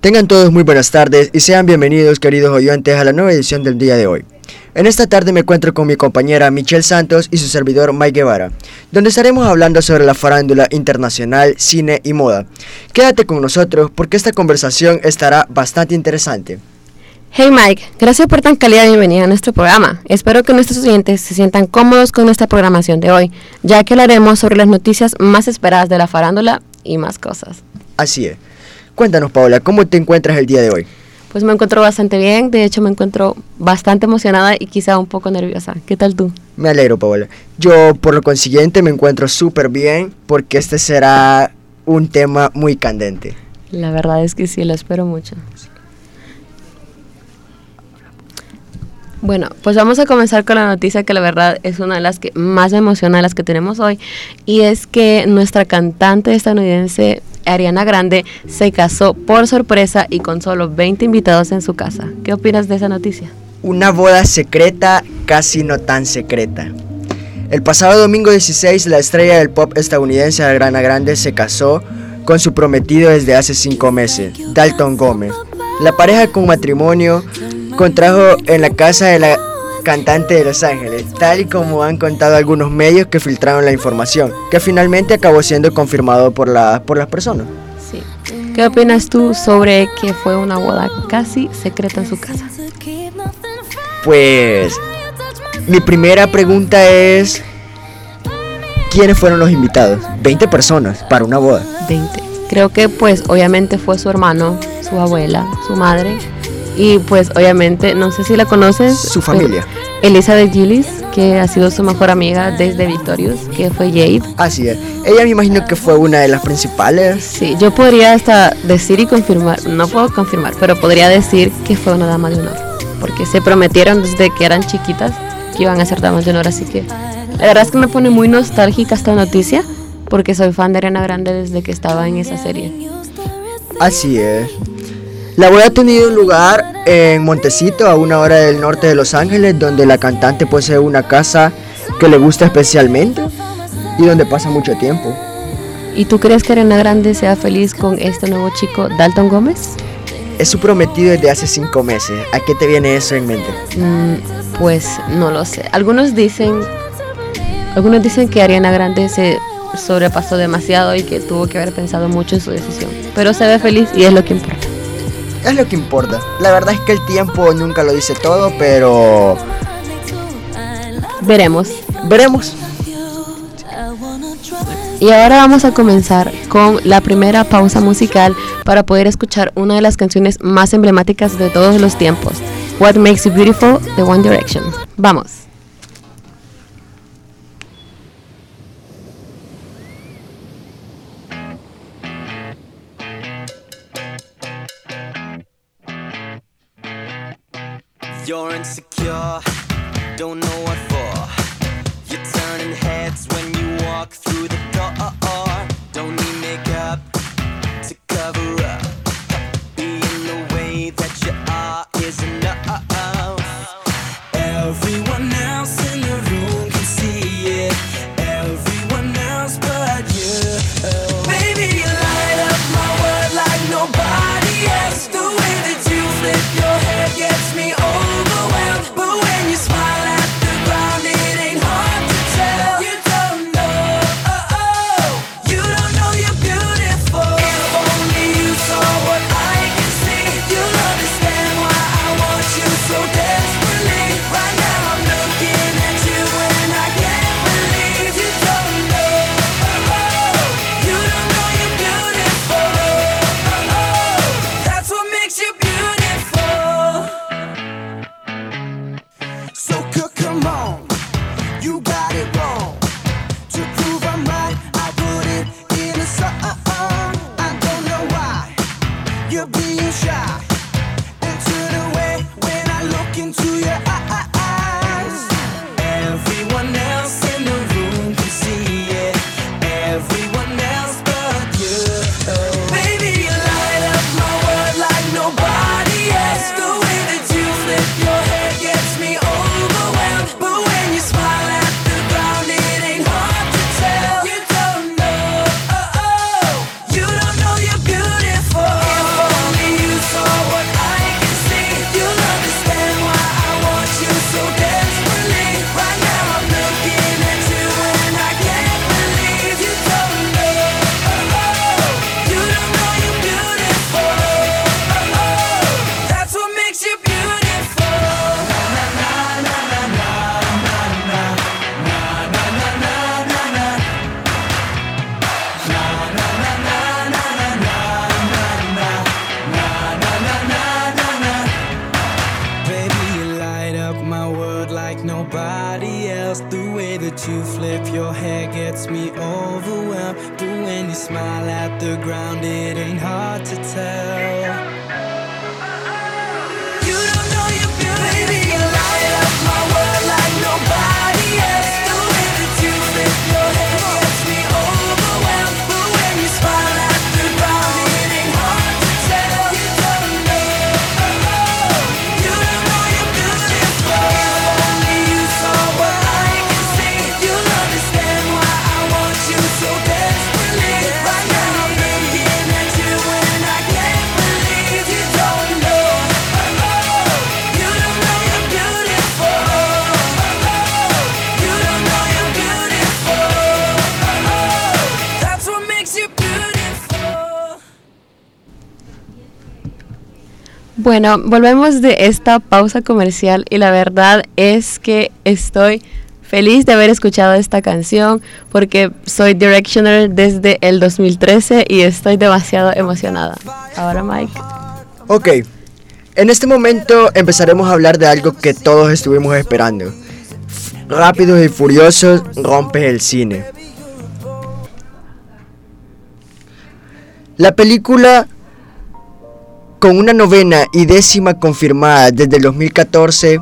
Tengan todos muy buenas tardes y sean bienvenidos queridos oyentes a la nueva edición del día de hoy. En esta tarde me encuentro con mi compañera Michelle Santos y su servidor Mike Guevara, donde estaremos hablando sobre la farándula internacional, cine y moda. Quédate con nosotros porque esta conversación estará bastante interesante. Hey Mike, gracias por tan calidad bienvenida a nuestro programa. Espero que nuestros oyentes se sientan cómodos con nuestra programación de hoy, ya que hablaremos sobre las noticias más esperadas de la farándula y más cosas. Así es. Cuéntanos, Paola, ¿cómo te encuentras el día de hoy? Pues me encuentro bastante bien, de hecho me encuentro bastante emocionada y quizá un poco nerviosa. ¿Qué tal tú? Me alegro, Paola. Yo, por lo consiguiente, me encuentro súper bien porque este será un tema muy candente. La verdad es que sí, lo espero mucho. Bueno, pues vamos a comenzar con la noticia que la verdad es una de las que más me emociona de las que tenemos hoy y es que nuestra cantante estadounidense Ariana Grande se casó por sorpresa y con solo 20 invitados en su casa. ¿Qué opinas de esa noticia? Una boda secreta, casi no tan secreta. El pasado domingo 16, la estrella del pop estadounidense Ariana Grande se casó con su prometido desde hace cinco meses, Dalton Gómez. La pareja con matrimonio contrajo en la casa de la cantante de Los Ángeles, tal y como han contado algunos medios que filtraron la información, que finalmente acabó siendo confirmado por, la, por las personas. Sí. ¿Qué opinas tú sobre que fue una boda casi secreta en su casa? Pues mi primera pregunta es, ¿quiénes fueron los invitados? 20 personas para una boda. 20. Creo que pues obviamente fue su hermano, su abuela, su madre y pues obviamente, no sé si la conoces. Su familia. Elisa de Gillis, que ha sido su mejor amiga desde Victorious, que fue Jade. Así es. Ella me imagino que fue una de las principales. Sí, yo podría hasta decir y confirmar, no puedo confirmar, pero podría decir que fue una dama de honor. Porque se prometieron desde que eran chiquitas que iban a ser damas de honor, así que la verdad es que me pone muy nostálgica esta noticia, porque soy fan de Ariana Grande desde que estaba en esa serie. Así es. La boda ha tenido lugar en Montecito, a una hora del norte de Los Ángeles, donde la cantante posee una casa que le gusta especialmente y donde pasa mucho tiempo. ¿Y tú crees que Arena Grande sea feliz con este nuevo chico, Dalton Gómez? Es su prometido desde hace cinco meses. ¿A qué te viene eso en mente? Mm, pues no lo sé. Algunos dicen, algunos dicen que Ariana Grande se sobrepasó demasiado y que tuvo que haber pensado mucho en su decisión. Pero se ve feliz y es lo que importa es lo que importa. La verdad es que el tiempo nunca lo dice todo, pero... Veremos. Veremos. Y ahora vamos a comenzar con la primera pausa musical para poder escuchar una de las canciones más emblemáticas de todos los tiempos, What Makes You Beautiful de One Direction. Vamos. 어... smile at the ground, it ain't hard to tell. Bueno, volvemos de esta pausa comercial y la verdad es que estoy feliz de haber escuchado esta canción porque soy Directioner desde el 2013 y estoy demasiado emocionada. Ahora Mike. Ok, en este momento empezaremos a hablar de algo que todos estuvimos esperando. Rápidos y Furiosos rompe el cine. La película, con una novena y décima confirmada desde el 2014,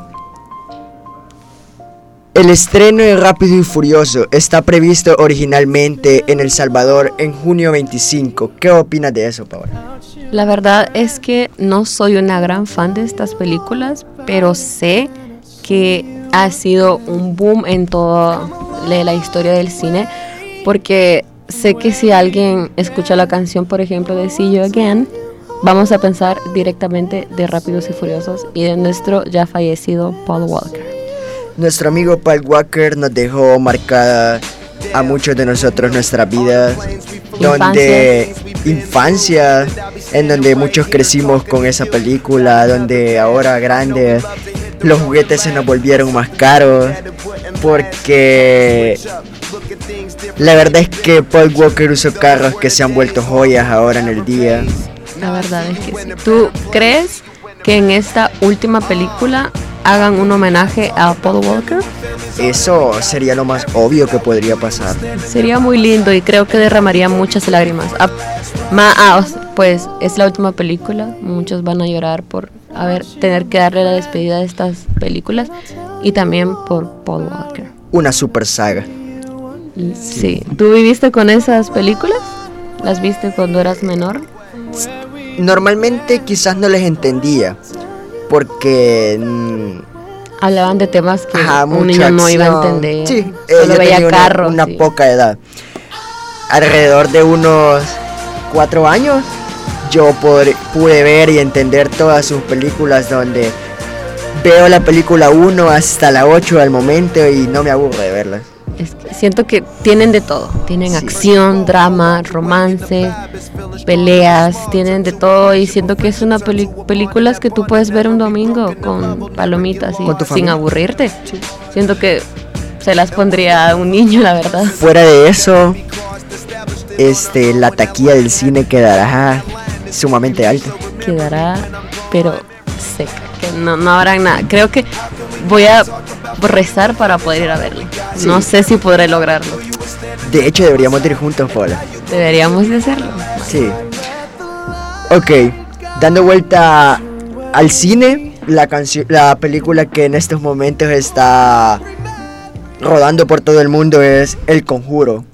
el estreno de Rápido y Furioso está previsto originalmente en El Salvador en junio 25. ¿Qué opinas de eso, Paola? La verdad es que no soy una gran fan de estas películas, pero sé que ha sido un boom en toda la historia del cine, porque sé que si alguien escucha la canción, por ejemplo, de See You Again, vamos a pensar directamente de Rápidos y Furiosos y de nuestro ya fallecido Paul Walker. Nuestro amigo Paul Walker nos dejó marcada a muchos de nosotros nuestras vidas, donde infancia, en donde muchos crecimos con esa película, donde ahora grandes los juguetes se nos volvieron más caros, porque la verdad es que Paul Walker usó carros que se han vuelto joyas ahora en el día. La verdad es que sí. ¿Tú crees que en esta última película hagan un homenaje a Paul Walker? Eso sería lo más obvio que podría pasar. Sería muy lindo y creo que derramaría muchas lágrimas. Ah, ma- ah, pues es la última película, muchos van a llorar por haber tener que darle la despedida de estas películas y también por Paul Walker. Una super saga. Y Sí, ¿tú viviste con esas películas? ¿Las viste cuando eras menor? Normalmente quizás no les entendía, porque mm, Hablaban de temas que Ajá, un niño no iba a entender. Sí, eh, Solo yo veía tenía una- carros. Una, sí. poca edad. Alrededor de unos cuatro años, yo pude ver y entender todas sus películas donde veo la película 1 hasta la 8 al momento y no me aburro de verlas. Es que siento que tienen de todo. Tienen Sí. acción, drama, romance, peleas, tienen de todo. Y siento que es una películas que tú puedes ver un domingo con palomitas y Con sin aburrirte. Siento que se las pondría a un niño, la verdad. Fuera de eso, este, la taquilla del cine quedará sumamente alta. Quedará, pero seca. Que no, no habrá nada. Creo que voy a rezar para poder ir a verlo. Sí. No sé si podré lograrlo. De hecho, deberíamos ir juntos, Paula. Deberíamos de hacerlo. Sí. Ok, dando vuelta al cine, la la película que en estos momentos está rodando por todo el mundo es El Conjuro.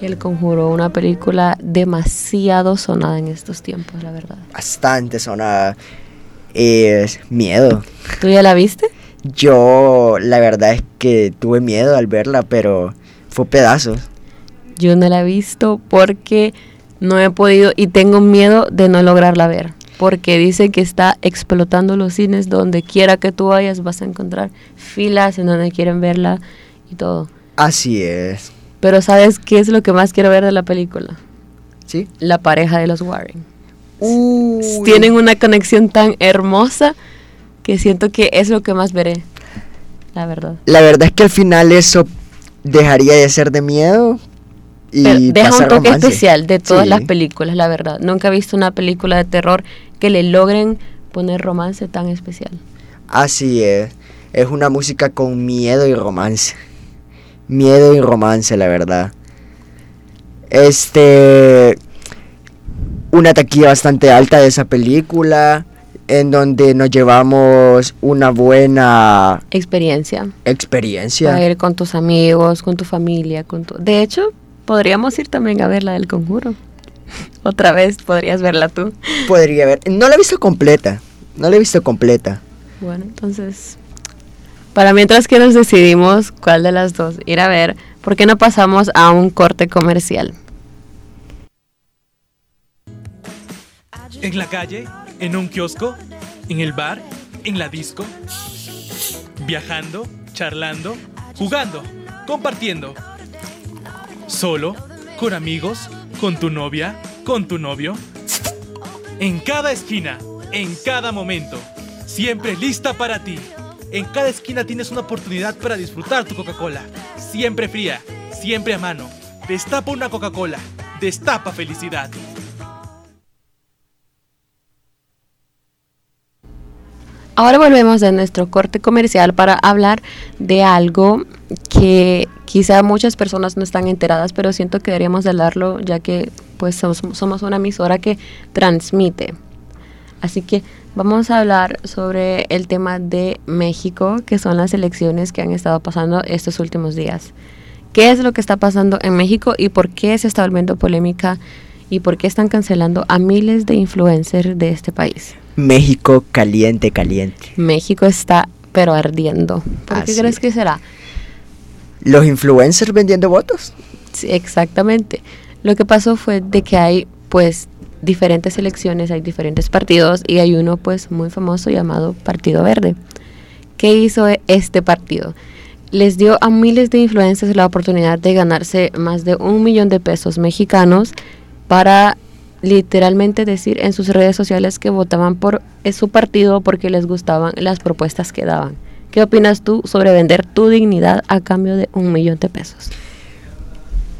El Conjuro, una película demasiado sonada en estos tiempos, la verdad. Bastante sonada. Es miedo. ¿Tú ya la viste? Yo, la verdad es que tuve miedo al verla, pero fue pedazos. Yo no la he visto porque no he podido y tengo miedo de no lograrla ver. Porque dice que está explotando los cines donde quiera que tú vayas vas a encontrar filas en donde quieren verla y todo. Así es. Pero ¿sabes qué es lo que más quiero ver de la película? ¿Sí? La pareja de los Warren. Uy. Tienen una conexión tan hermosa que siento que es lo que más veré. La verdad. La verdad es que al final eso dejaría de ser de miedo y Pero deja un pasar toque romance. especial de todas Sí. las películas, la verdad. Nunca he visto una película de terror que le logren poner romance tan especial. Así es. Es una música con miedo y romance. miedo y romance, la verdad. Este. Una taquilla bastante alta de esa película. En donde nos llevamos una buena Experiencia. experiencia. Para ir con tus amigos, con tu familia, con tu... De hecho, podríamos ir también a ver la del conjuro. Otra vez podrías verla tú. Podría ver. No la he visto completa. No la he visto completa. Bueno, entonces, para mientras que nos decidimos cuál de las dos ir a ver, ¿por qué no pasamos a un corte comercial? En la calle, en un kiosco, en el bar, en la disco. Viajando, charlando, jugando, compartiendo. Solo, con amigos, con tu novia, con tu novio. En cada esquina, en cada momento, siempre lista para ti. En cada esquina tienes una oportunidad para disfrutar tu Coca-Cola. Siempre fría, siempre a mano. Destapa una Coca-Cola. Destapa felicidad. Ahora volvemos de nuestro corte comercial para hablar de algo que quizá muchas personas no están enteradas, pero siento que deberíamos de hablarlo ya que pues somos, somos una emisora que transmite. Así que vamos a hablar sobre el tema de México, que son las elecciones que han estado pasando estos últimos días. ¿Qué es lo que está pasando en México y por qué se está volviendo polémica y por qué están cancelando a miles de influencers de este país? México caliente, caliente. México está pero ardiendo. ¿Por qué Así crees es. que será? Los influencers vendiendo votos. Sí, exactamente. Lo que pasó fue de que hay pues diferentes elecciones, hay diferentes partidos y hay uno pues muy famoso llamado Partido Verde. ¿Qué hizo e- este partido? Les dio a miles de influencers la oportunidad de ganarse más de un millón de pesos mexicanos para literalmente decir en sus redes sociales que votaban por eh, su partido porque les gustaban las propuestas que daban. ¿Qué opinas tú sobre vender tu dignidad a cambio de un millón de pesos?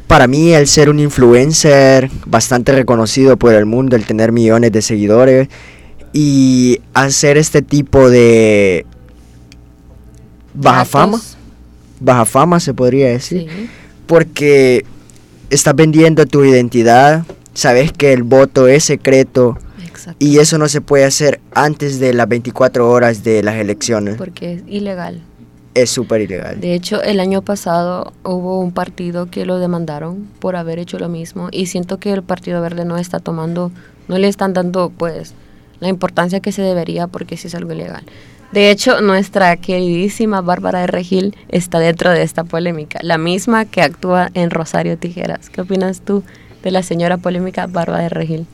Para mí, el ser un influencer bastante reconocido por el mundo, el tener millones de seguidores y hacer este tipo de baja Datos. fama, baja fama se podría decir, Sí. porque estás vendiendo tu identidad, sabes que el voto es secreto Exacto. y eso no se puede hacer antes de las 24 horas de las elecciones. Porque es ilegal. Es súper ilegal. De hecho, el año pasado hubo un partido que lo demandaron por haber hecho lo mismo y siento que el Partido Verde no está tomando, no le están dando pues la importancia que se debería porque sí es algo ilegal. De hecho, nuestra queridísima Bárbara de Regil está dentro de esta polémica, la misma que actúa en Rosario Tijeras. ¿Qué opinas tú de la señora polémica Bárbara de Regil?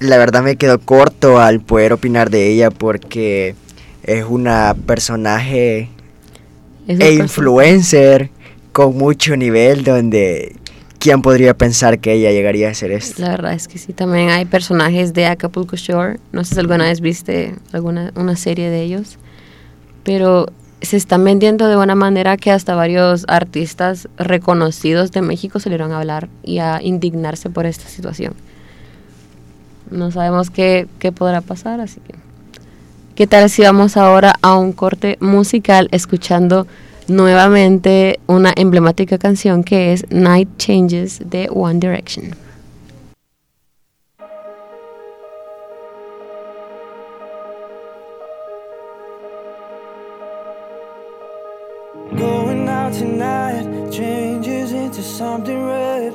La verdad me quedo corto al poder opinar de ella porque es una personaje Es e influencer con mucho nivel donde quién podría pensar que ella llegaría a hacer esto. La verdad es que sí, también hay personajes de Acapulco Shore. No sé si alguna vez viste alguna una serie de ellos, pero se están vendiendo de una manera que hasta varios artistas reconocidos de México salieron a hablar y a indignarse por esta situación. No sabemos qué, qué podrá pasar, así que... ¿Qué tal si vamos ahora a un corte musical escuchando nuevamente una emblemática canción que es Night Changes de One Direction? Going out tonight changes into something red.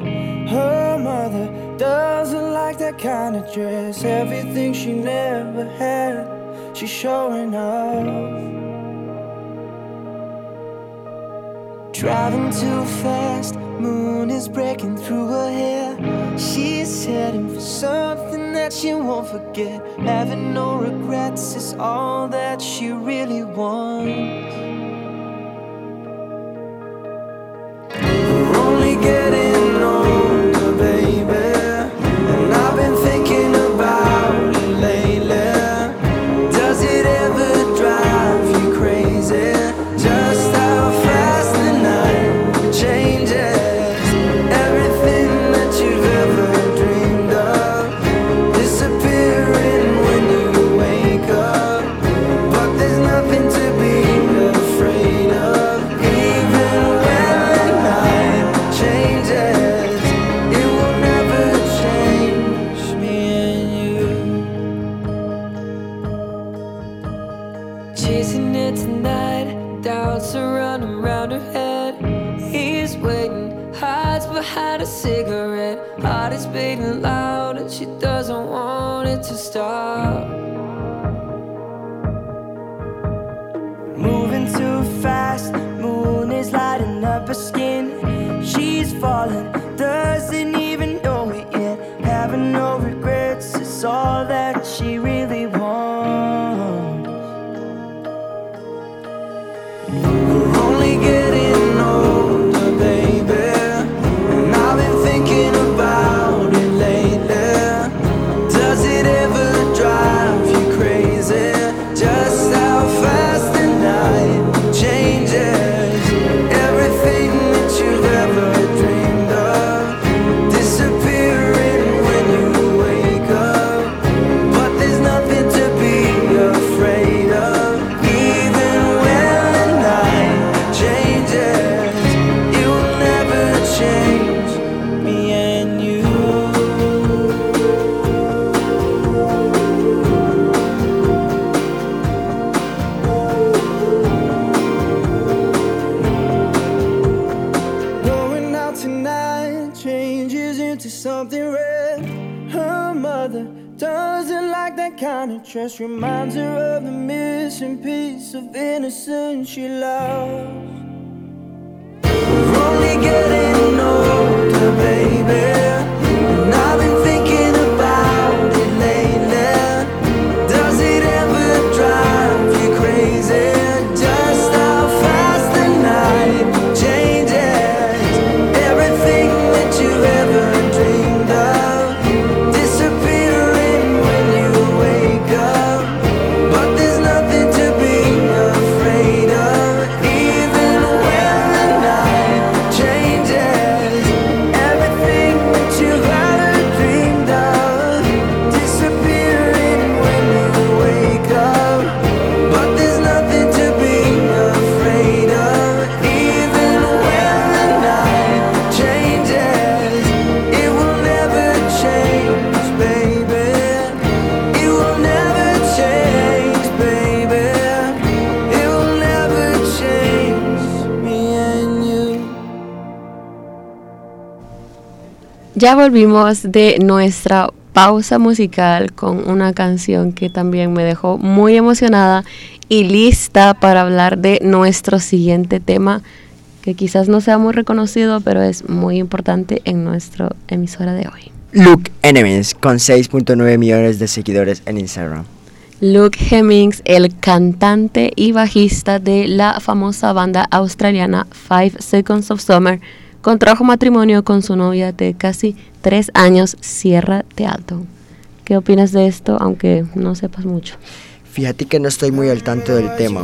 Her mother doesn't like that kind of dress. Everything she never had, she's showing off. Driving too fast, moon is breaking through her hair. She's heading for something that she won't forget. Having no regrets is all that she really wants. We're only getting doesn't even know it yet. Having no regrets is all that she really something red. Her mother doesn't like that kind of dress. Reminds her of the missing piece of innocence she lost. We're only getting older, baby. Ya volvimos de nuestra pausa musical con una canción que también me dejó muy emocionada y lista para hablar de nuestro siguiente tema que quizás no sea muy reconocido, pero es muy importante en nuestra emisora de hoy. Luke Enemies, con 6.9 millones de seguidores en Instagram. Luke Hemmings, el cantante y bajista de la famosa banda australiana Five Seconds of Summer, contrajo matrimonio con su novia de casi tres años, Sierra de Alto. ¿Qué opinas de esto, aunque no sepas mucho? Fíjate que no estoy muy al tanto del tema.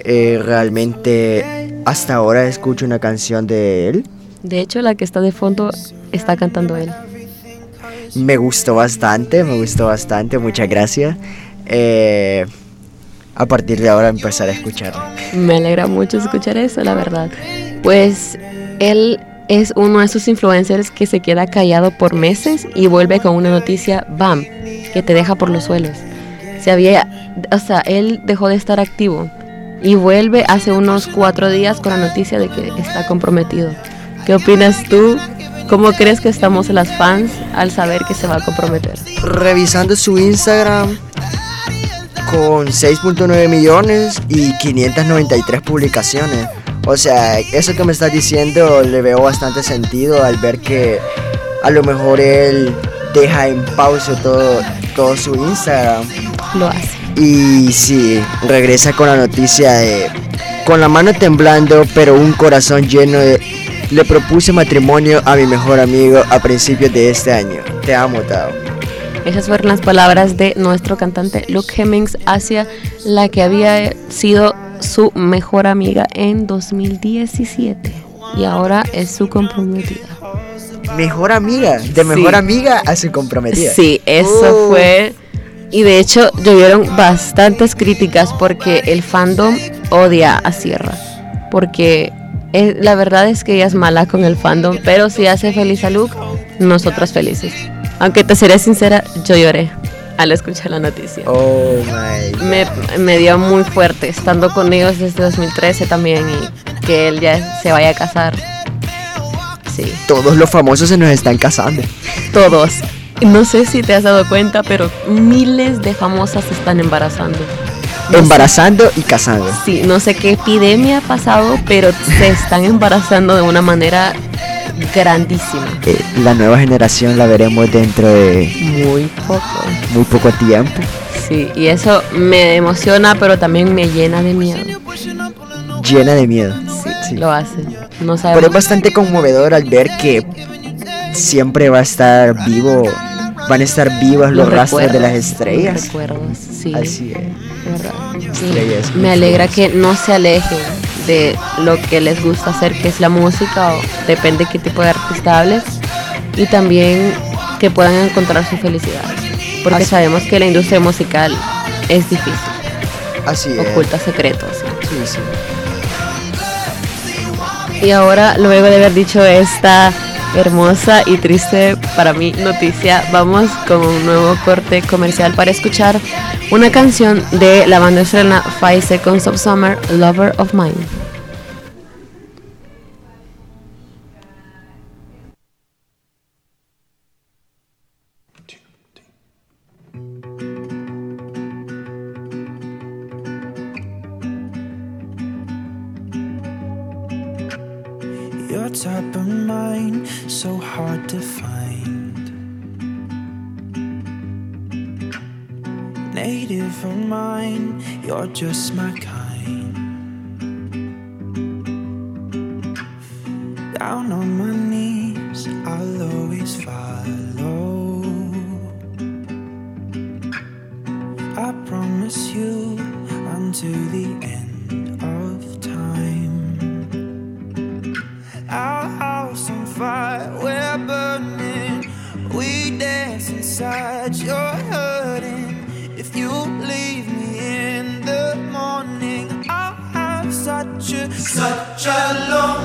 Eh, realmente hasta ahora escucho una canción de él. De hecho, la que está de fondo está cantando él. Me gustó bastante, me gustó bastante, muchas gracias. Eh, a partir de ahora empezar a escucharlo. Me alegra mucho escuchar eso, la verdad. Pues él es uno de esos influencers que se queda callado por meses y vuelve con una noticia, bam, que te deja por los suelos. Se había, o sea, él dejó de estar activo y vuelve hace unos cuatro días con la noticia de que está comprometido. ¿Qué opinas tú? ¿Cómo crees que estamos las fans al saber que se va a comprometer? Revisando su Instagram con 6.9 millones y 593 publicaciones. O sea, eso que me estás diciendo le veo bastante sentido al ver que a lo mejor él deja en pausa todo, todo su Instagram. Lo hace. Y sí, regresa con la noticia de con la mano temblando pero un corazón lleno de le propuse matrimonio a mi mejor amigo a principios de este año. Te amo, Tao. Esas fueron las palabras de nuestro cantante Luke Hemmings hacia la que había sido su mejor amiga en 2017 y ahora es su comprometida. Mejor amiga, de mejor Sí. amiga a su comprometida. Sí, eso Oh. fue. Y de hecho, llovieron bastantes críticas porque el fandom odia a Sierra. Porque la verdad es que ella es mala con el fandom, pero si hace feliz a Luke, nosotras felices. Aunque te seré sincera, yo lloré al escuchar la noticia. Oh my God. Me, me dio muy fuerte estando con ellos desde 2013 también y que él ya se vaya a casar. Sí, Todos los famosos se nos están casando. todos. No sé si te has dado cuenta, pero miles de famosas se están embarazando. No sé- Embarazando y casando. Sí, no sé qué epidemia ha pasado, pero se están embarazando de una manera grandísima. Eh, la nueva generación la veremos dentro de Muy poco. muy poco tiempo. Sí, y eso me emociona, pero también me llena de miedo. Llena de miedo. Sí, Sí. lo hace. No Pero sabemos. es bastante conmovedor al ver que siempre va a estar vivo, van a estar vivos los, rastros de las los estrellas. recuerdos, sí. Así es. Sí. Me alegra que no se alejen de lo que les gusta hacer, que es la música, o depende qué tipo de artista hables, y también que puedan encontrar su felicidad. Porque Así- sabemos que la industria musical es difícil, Así es. oculta secretos. Sí, sí. Y ahora, luego de haber dicho esta hermosa y triste para mí noticia, vamos con un nuevo corte comercial para escuchar una canción de la banda australiana Five Seconds of Summer, Lover of Mine. Shalom.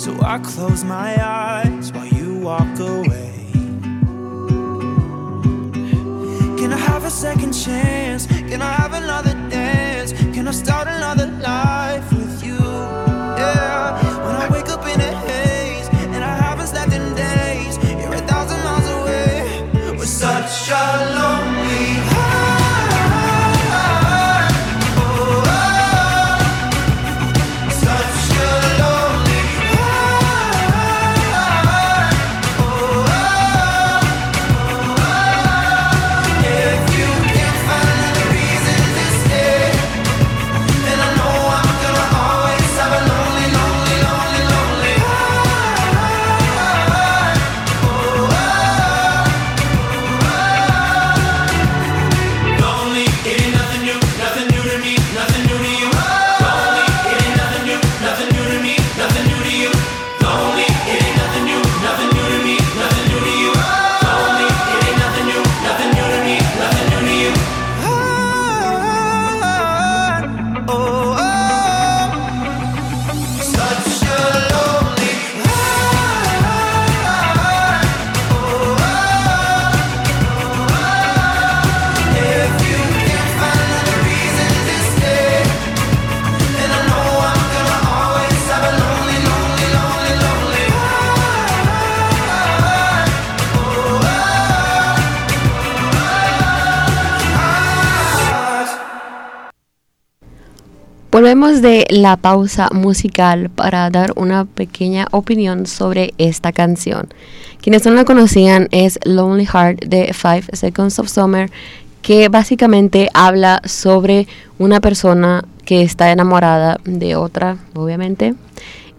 So I close my eyes while you walk away. Can I have a second chance? Can I have another dance? Can I start another life Volvemos de la pausa musical para dar una pequeña opinión sobre esta canción. Quienes no la conocían es Lonely Heart de Five Seconds of Summer, que básicamente habla sobre una persona que está enamorada de otra, obviamente,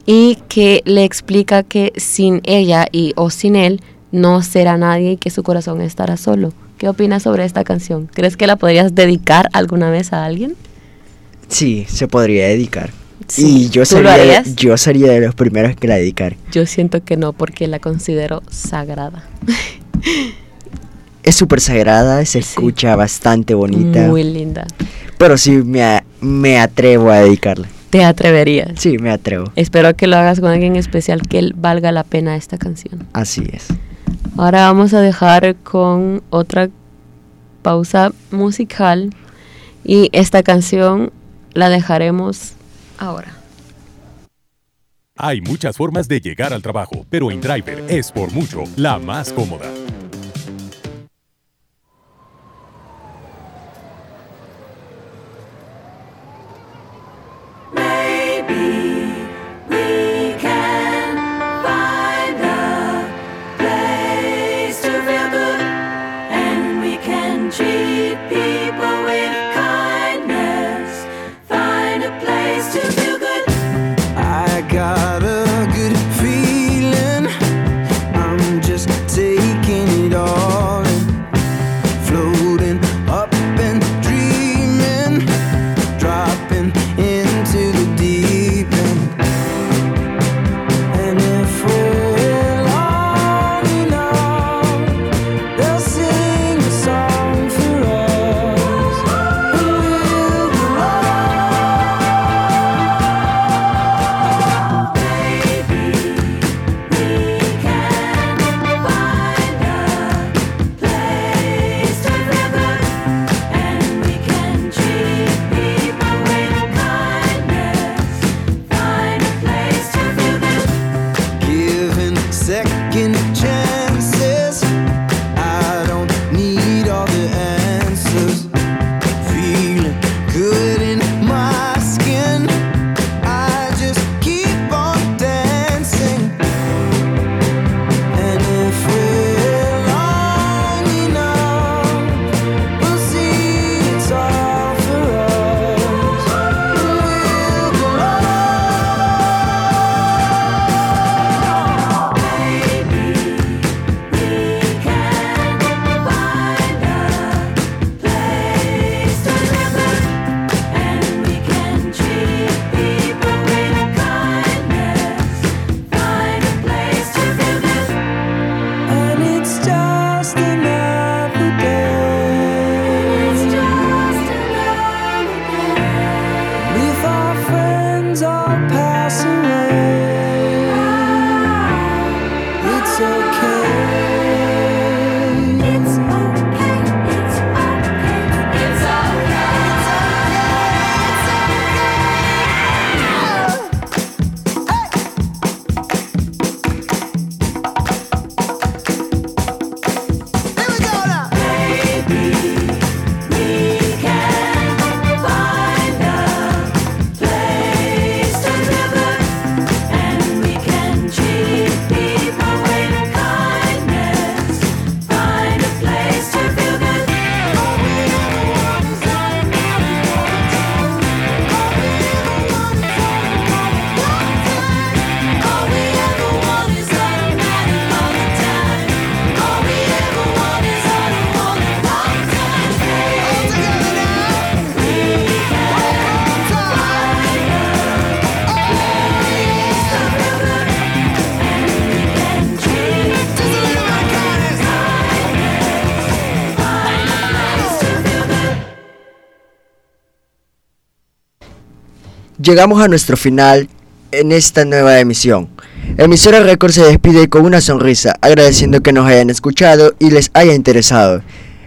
y que le explica que sin ella y o sin él no será nadie y que su corazón estará solo, ¿Qué opinas sobre esta canción? ¿Crees que la podrías dedicar alguna vez a alguien? Sí, se podría dedicar. Sí, y yo ¿tú lo sería, de- yo sería de los primeros que la dedicar. Yo siento que no, porque la considero sagrada. Es súper sagrada, se escucha bastante bonita. Muy linda. Pero sí me, me atrevo a dedicarla. ¿Te atreverías? Sí, me atrevo. Espero que lo hagas con alguien especial que valga la pena esta canción. Así es. Ahora vamos a dejar con otra pausa musical y esta canción la dejaremos ahora. Hay muchas formas de llegar al trabajo, pero InDriver es por mucho la más cómoda. Llegamos a nuestro final en esta nueva emisión. Emisora Record se despide con una sonrisa, agradeciendo que nos hayan escuchado y les haya interesado,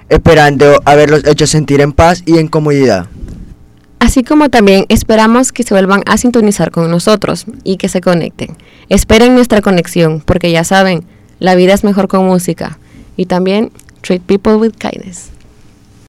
esperando haberlos hecho sentir en paz y en comodidad. Así como también esperamos que se vuelvan a sintonizar con nosotros y que se conecten. Esperen nuestra conexión, porque ya saben, la vida es mejor con música. Y también treat people with kindness.